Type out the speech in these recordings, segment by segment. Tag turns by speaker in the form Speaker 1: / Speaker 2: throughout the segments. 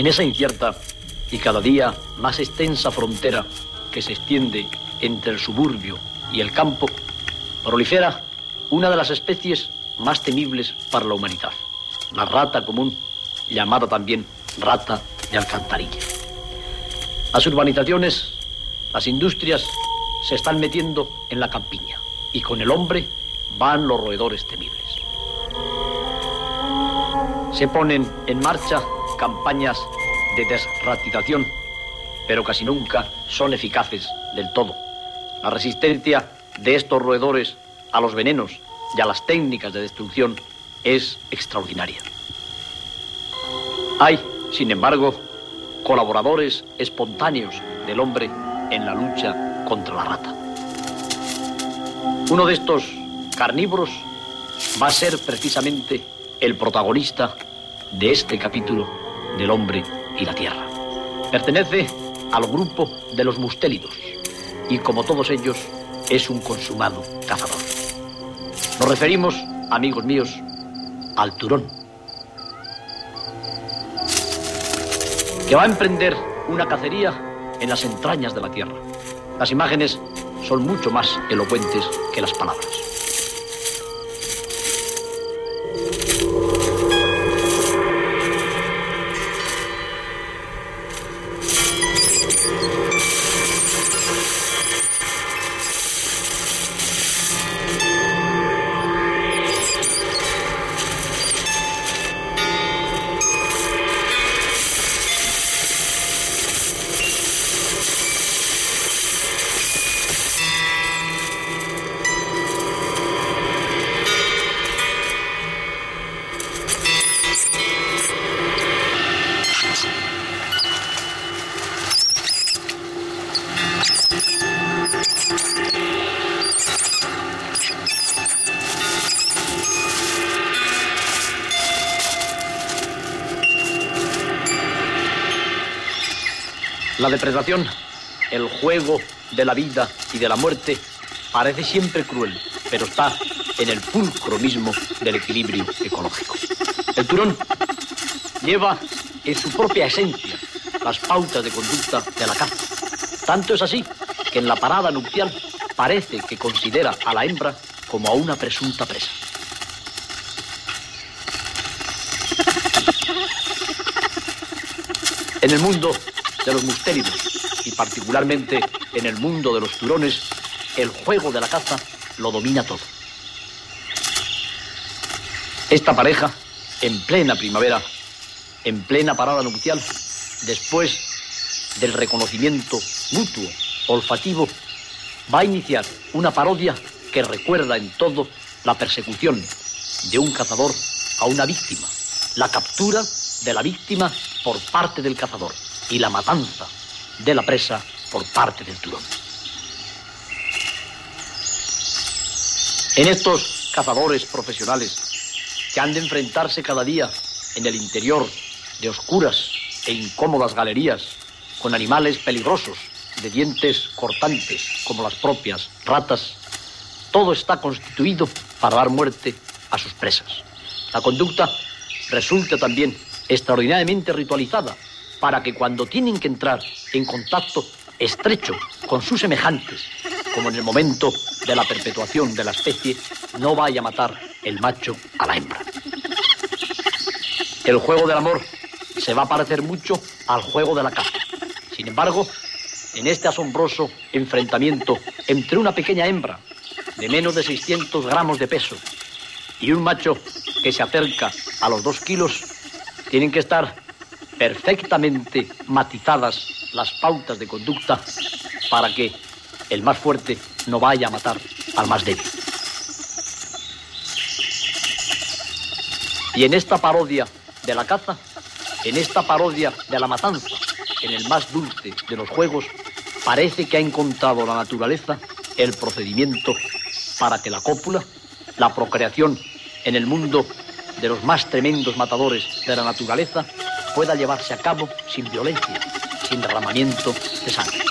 Speaker 1: En esa incierta y cada día más extensa frontera que se extiende entre el suburbio y el campo, prolifera una de las especies más temibles para la humanidad, la rata común, llamada también rata de alcantarilla. Las urbanizaciones, las industrias se están metiendo en la campiña y con el hombre van los roedores temibles. Se ponen en marcha campañas de desratización, pero casi nunca son eficaces del todo. La resistencia de estos roedores a los venenos y a las técnicas de destrucción es extraordinaria. Hay, sin embargo, colaboradores espontáneos del hombre en la lucha contra la rata. Uno de estos carnívoros va a ser precisamente el protagonista de este capítulo del hombre y la tierra. Pertenece al grupo de los mustélidos y como todos ellos es un consumado cazador. Nos referimos, amigos míos, al turón, que va a emprender una cacería en las entrañas de la tierra. Las imágenes son mucho más elocuentes que las palabras. La depredación, el juego de la vida y de la muerte, parece siempre cruel, pero está en el pulcro mismo del equilibrio ecológico. El turón lleva en su propia esencia las pautas de conducta de la caza. Tanto es así que en la parada nupcial parece que considera a la hembra como a una presunta presa. En el mundo de los mustéridos y particularmente en el mundo de los turones, el juego de la caza lo domina todo. Esta pareja, en plena primavera, en plena parada nupcial, después del reconocimiento mutuo, olfativo, va a iniciar una parodia que recuerda en todo la persecución de un cazador a una víctima, la captura de la víctima por parte del cazador y la matanza de la presa por parte del turón. En estos cazadores profesionales que han de enfrentarse cada día en el interior de oscuras e incómodas galerías con animales peligrosos de dientes cortantes como las propias ratas, todo está constituido para dar muerte a sus presas. La conducta resulta también extraordinariamente ritualizada para que cuando tienen que entrar en contacto estrecho con sus semejantes, como en el momento de la perpetuación de la especie, no vaya a matar el macho a la hembra. El juego del amor se va a parecer mucho al juego de la caza. Sin embargo, en este asombroso enfrentamiento entre una pequeña hembra de menos de 600 gramos de peso y un macho que se acerca a los dos kilos, tienen que estar perfectamente matizadas las pautas de conducta para que el más fuerte no vaya a matar al más débil. Y en esta parodia de la caza, en esta parodia de la matanza, en el más dulce de los juegos, parece que ha encontrado la naturaleza el procedimiento para que la cópula, la procreación en el mundo de los más tremendos matadores de la naturaleza, pueda llevarse a cabo sin violencia, sin derramamiento de sangre.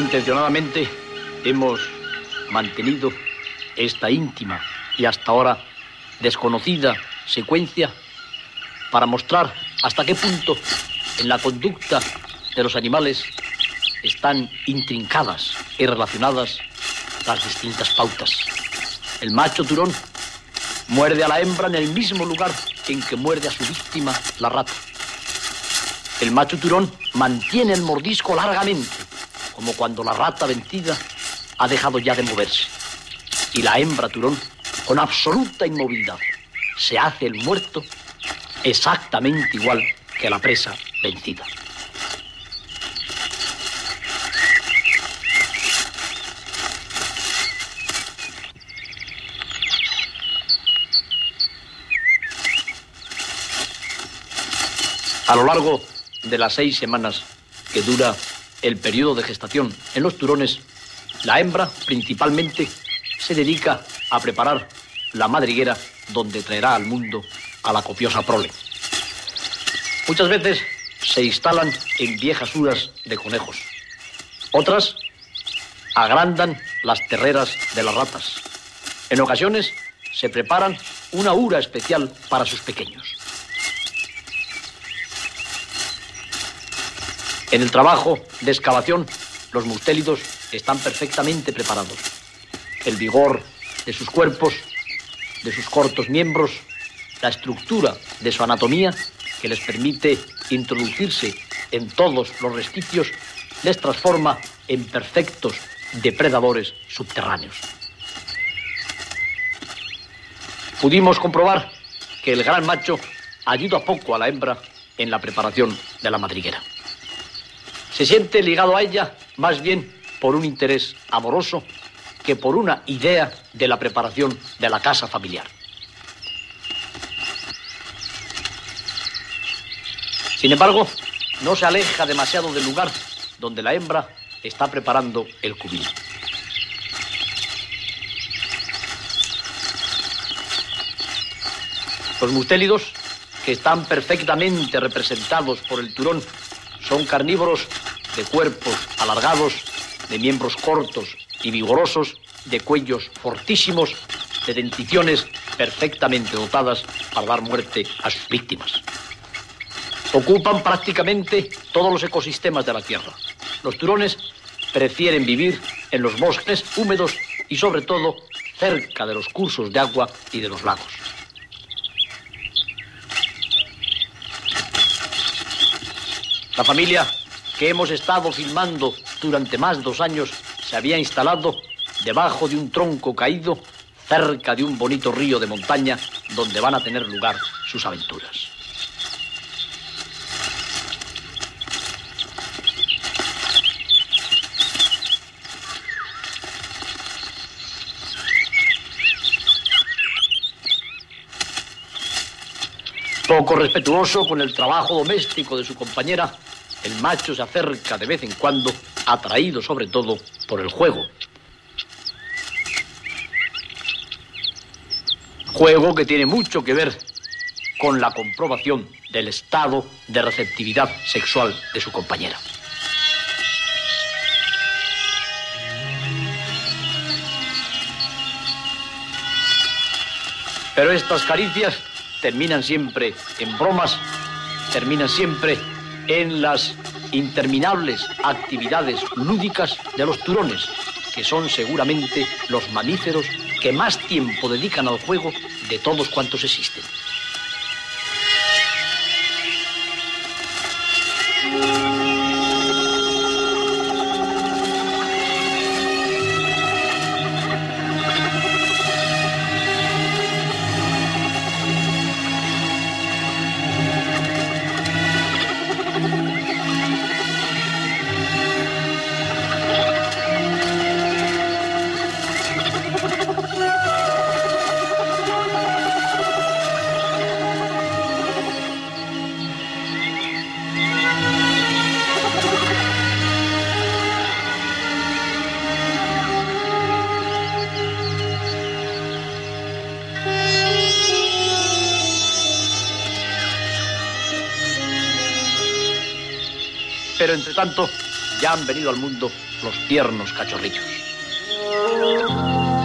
Speaker 1: Intencionadamente hemos mantenido esta íntima y hasta ahora desconocida secuencia para mostrar hasta qué punto en la conducta de los animales están intrincadas y relacionadas las distintas pautas. El macho turón muerde a la hembra en el mismo lugar en que muerde a su víctima la rata. El macho turón mantiene el mordisco largamente, como cuando la rata vencida ha dejado ya de moverse. Y la hembra turón, con absoluta inmovilidad, se hace el muerto exactamente igual que la presa vencida. A lo largo de las seis semanas que dura el periodo de gestación en los turones, la hembra principalmente se dedica a preparar la madriguera donde traerá al mundo a la copiosa prole. Muchas veces se instalan en viejas uras de conejos. Otras agrandan las terreras de las ratas. En ocasiones se preparan una ura especial para sus pequeños. En el trabajo de excavación, los mustélidos están perfectamente preparados. El vigor de sus cuerpos, de sus cortos miembros, la estructura de su anatomía, que les permite introducirse en todos los resquicios, les transforma en perfectos depredadores subterráneos. Pudimos comprobar que el gran macho ayuda poco a la hembra en la preparación de la madriguera se siente ligado a ella más bien por un interés amoroso que por una idea de la preparación de la casa familiar. Sin embargo, no se aleja demasiado del lugar donde la hembra está preparando el cubil. Los mustélidos, que están perfectamente representados por el turón, son carnívoros de cuerpos alargados, de miembros cortos y vigorosos, de cuellos fortísimos, de denticiones perfectamente dotadas para dar muerte a sus víctimas. Ocupan prácticamente todos los ecosistemas de la Tierra. Los turones prefieren vivir en los bosques húmedos y sobre todo cerca de los cursos de agua y de los lagos. La familia que hemos estado filmando durante más de dos años se había instalado debajo de un tronco caído cerca de un bonito río de montaña donde van a tener lugar sus aventuras. Respetuoso con el trabajo doméstico de su compañera, el macho se acerca de vez en cuando, atraído sobre todo por el juego. Juego que tiene mucho que ver con la comprobación del estado de receptividad sexual de su compañera. Pero estas caricias terminan siempre en bromas, terminan siempre en las interminables actividades lúdicas de los turones, que son seguramente los mamíferos que más tiempo dedican al juego de todos cuantos existen. Tanto, ya han venido al mundo los tiernos cachorrillos.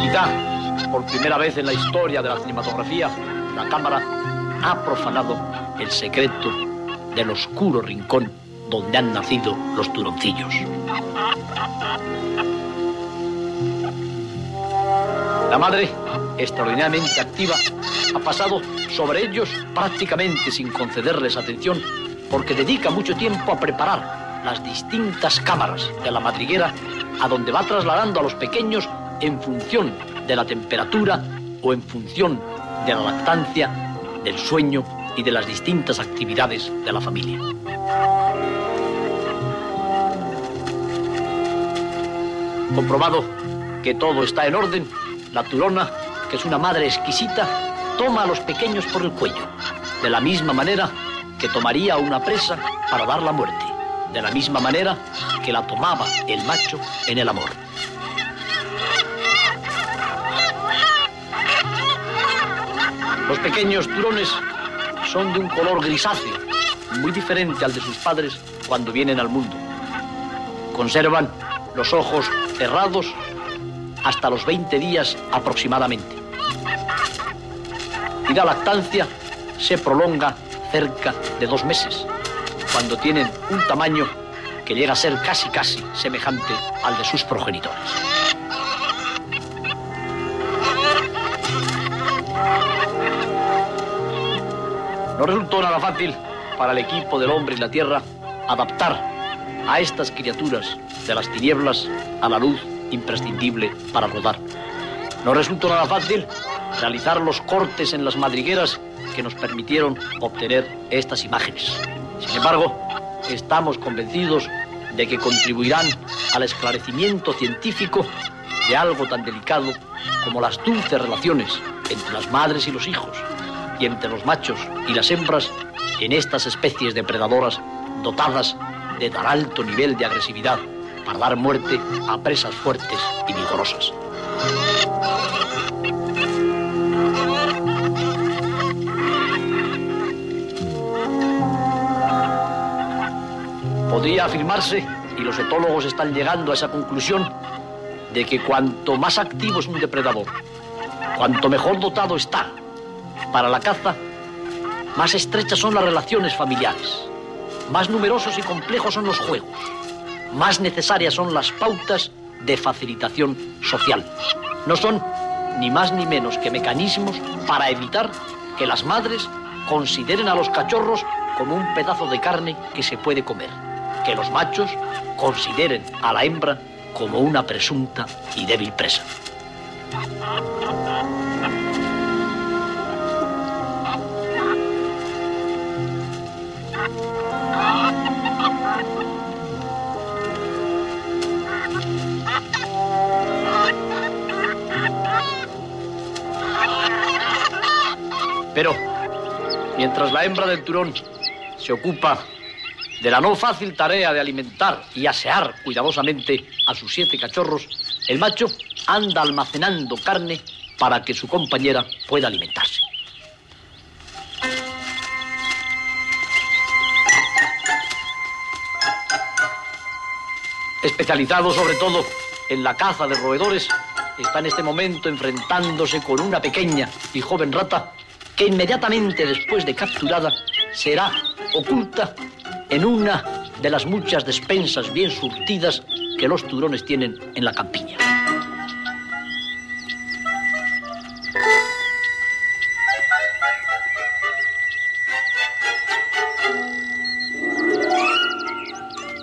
Speaker 1: Quizá, por primera vez en la historia de la cinematografía, la cámara ha profanado el secreto del oscuro rincón donde han nacido los turoncillos. La madre, extraordinariamente activa, ha pasado sobre ellos prácticamente sin concederles atención porque dedica mucho tiempo a preparar las distintas cámaras de la madriguera a donde va trasladando a los pequeños en función de la temperatura o en función de la lactancia, del sueño y de las distintas actividades de la familia. Comprobado que todo está en orden, la turona, que es una madre exquisita, toma a los pequeños por el cuello, de la misma manera que tomaría una presa para dar la muerte, de la misma manera que la tomaba el macho en el amor. Los pequeños turones son de un color grisáceo, muy diferente al de sus padres cuando vienen al mundo. Conservan los ojos cerrados hasta los 20 días aproximadamente. Y la lactancia se prolonga cerca de dos meses, cuando tienen un tamaño que llega a ser casi casi semejante al de sus progenitores. No resultó nada fácil para el equipo del hombre y la tierra adaptar a estas criaturas de las tinieblas a la luz imprescindible para rodar. No resultó nada fácil realizar los cortes en las madrigueras que nos permitieron obtener estas imágenes. Sin embargo, estamos convencidos de que contribuirán al esclarecimiento científico de algo tan delicado como las dulces relaciones entre las madres y los hijos, y entre los machos y las hembras en estas especies depredadoras dotadas de tan alto nivel de agresividad para dar muerte a presas fuertes y vigorosas. Podría afirmarse, y los etólogos están llegando a esa conclusión, de que cuanto más activo es un depredador, cuanto mejor dotado está para la caza, más estrechas son las relaciones familiares, más numerosos y complejos son los juegos, más necesarias son las pautas de facilitación social. No son ni más ni menos que mecanismos para evitar que las madres consideren a los cachorros como un pedazo de carne que se puede comer, que los machos consideren a la hembra como una presunta y débil presa. Pero, mientras la hembra del turón se ocupa de la no fácil tarea de alimentar y asear cuidadosamente a sus siete cachorros, el macho anda almacenando carne para que su compañera pueda alimentarse. Especializado sobre todo en la caza de roedores, está en este momento enfrentándose con una pequeña y joven rata que inmediatamente después de capturada será oculta en una de las muchas despensas bien surtidas que los turones tienen en la campiña.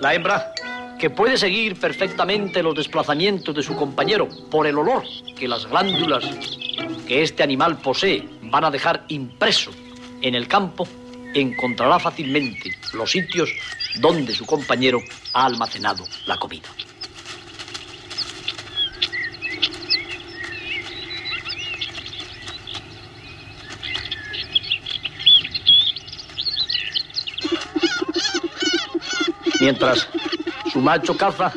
Speaker 1: La hembra, que puede seguir perfectamente los desplazamientos de su compañero por el olor que las glándulas que este animal posee van a dejar impreso en el campo, encontrará fácilmente los sitios donde su compañero ha almacenado la comida. Mientras su macho caza,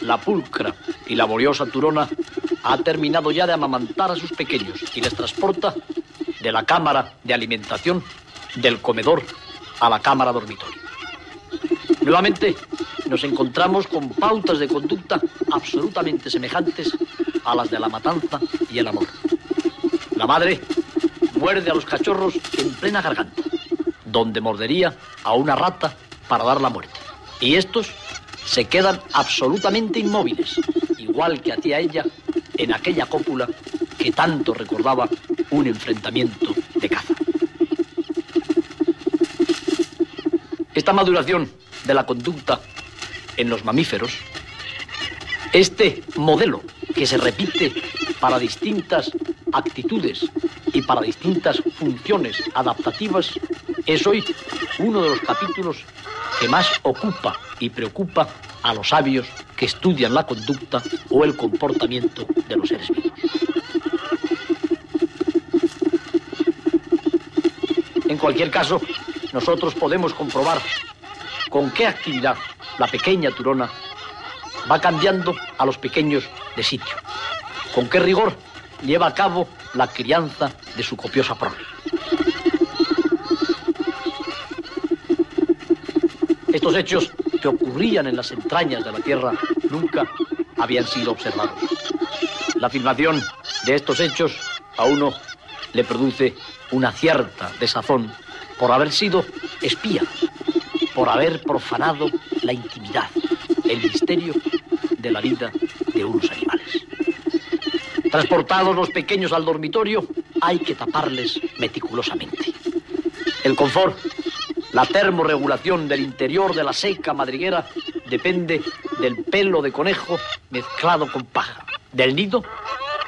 Speaker 1: la pulcra y laboriosa turona ha terminado ya de amamantar a sus pequeños y les transporta de la cámara de alimentación del comedor a la cámara dormitorio. Nuevamente nos encontramos con pautas de conducta absolutamente semejantes a las de la matanza y el amor. La madre muerde a los cachorros en plena garganta, donde mordería a una rata para dar la muerte. Y estos se quedan absolutamente inmóviles, igual que hacía ella en aquella cópula que tanto recordaba un enfrentamiento de caza. Esta maduración de la conducta en los mamíferos, este modelo que se repite para distintas actitudes y para distintas funciones adaptativas, es hoy uno de los capítulos que más ocupa y preocupa a los sabios que estudian la conducta o el comportamiento de los seres vivos. En cualquier caso, nosotros podemos comprobar con qué actividad la pequeña turona va cambiando a los pequeños de sitio, con qué rigor lleva a cabo la crianza de su copiosa prole. Estos hechos que ocurrían en las entrañas de la Tierra nunca habían sido observados. La afirmación de estos hechos a uno le produce una cierta desazón por haber sido espía, por haber profanado la intimidad, el misterio de la vida de unos animales. Transportados los pequeños al dormitorio, hay que taparles meticulosamente. El confort, la termorregulación del interior de la seca madriguera depende del pelo de conejo mezclado con paja, del nido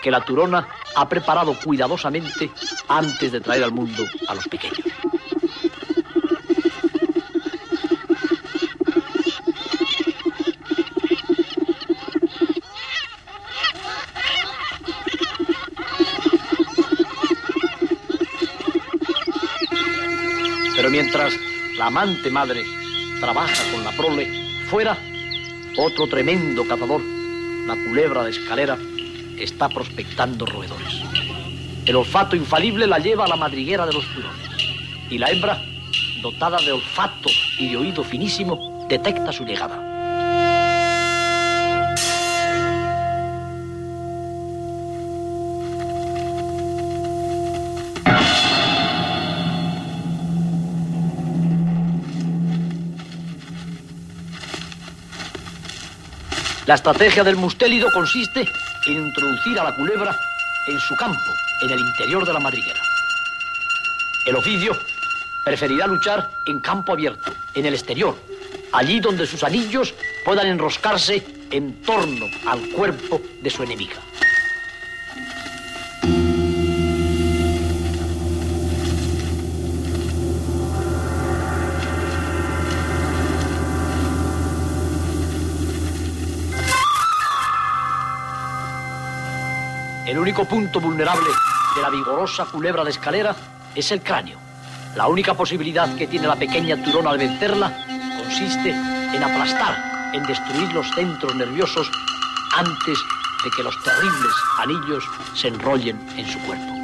Speaker 1: que la turona ha preparado cuidadosamente antes de traer al mundo a los pequeños. Pero mientras la amante madre trabaja con la prole, fuera, otro tremendo cazador, la culebra de escalera, está prospectando roedores. El olfato infalible la lleva a la madriguera de los turones. Y la hembra, dotada de olfato y de oído finísimo, detecta su llegada. La estrategia del mustélido consiste en introducir a la culebra en su campo, en el interior de la madriguera. El oficio preferirá luchar en campo abierto, en el exterior, allí donde sus anillos puedan enroscarse en torno al cuerpo de su enemiga. Único punto vulnerable de la vigorosa culebra de escalera es el cráneo. La única posibilidad que tiene la pequeña turona de vencerla consiste en aplastar, en destruir los centros nerviosos antes de que los terribles anillos se enrollen en su cuerpo.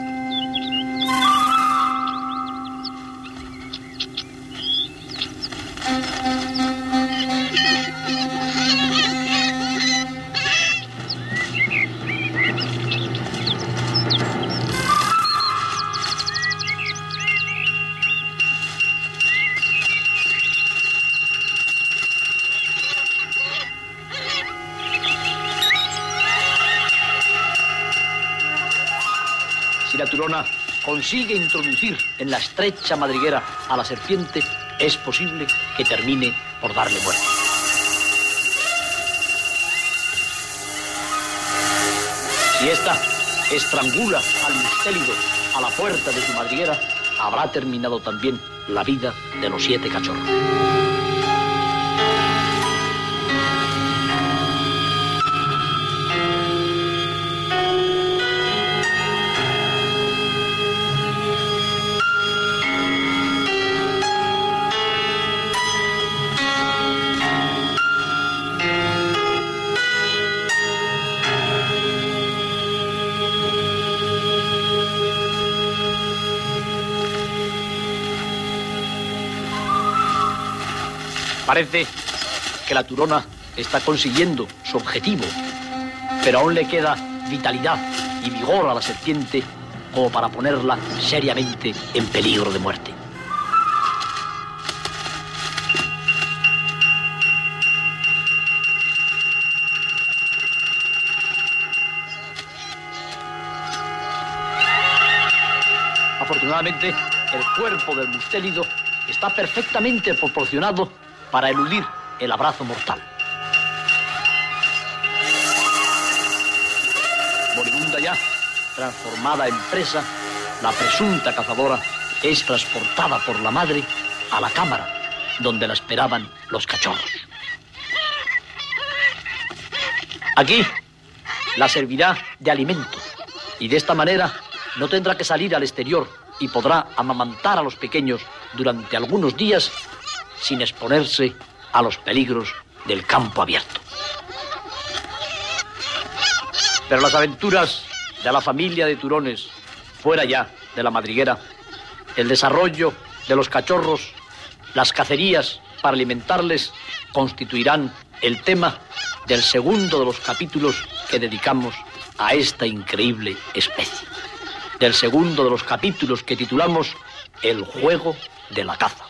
Speaker 1: Si la turona consigue introducir en la estrecha madriguera a la serpiente, es posible que termine por darle muerte. Si esta estrangula al mustélido a la puerta de su madriguera, habrá terminado también la vida de los siete cachorros. Parece que la turona está consiguiendo su objetivo, pero aún le queda vitalidad y vigor a la serpiente como para ponerla seriamente en peligro de muerte. Afortunadamente, el cuerpo del mustélido está perfectamente proporcionado para eludir el abrazo mortal. Moribunda ya, transformada en presa, la presunta cazadora es transportada por la madre a la cámara donde la esperaban los cachorros. Aquí la servirá de alimento y de esta manera no tendrá que salir al exterior y podrá amamantar a los pequeños durante algunos días sin exponerse a los peligros del campo abierto. Pero las aventuras de la familia de Turones, fuera ya de la madriguera, el desarrollo de los cachorros, las cacerías para alimentarles, constituirán el tema del segundo de los capítulos que dedicamos a esta increíble especie. Del segundo de los capítulos que titulamos El juego de la caza.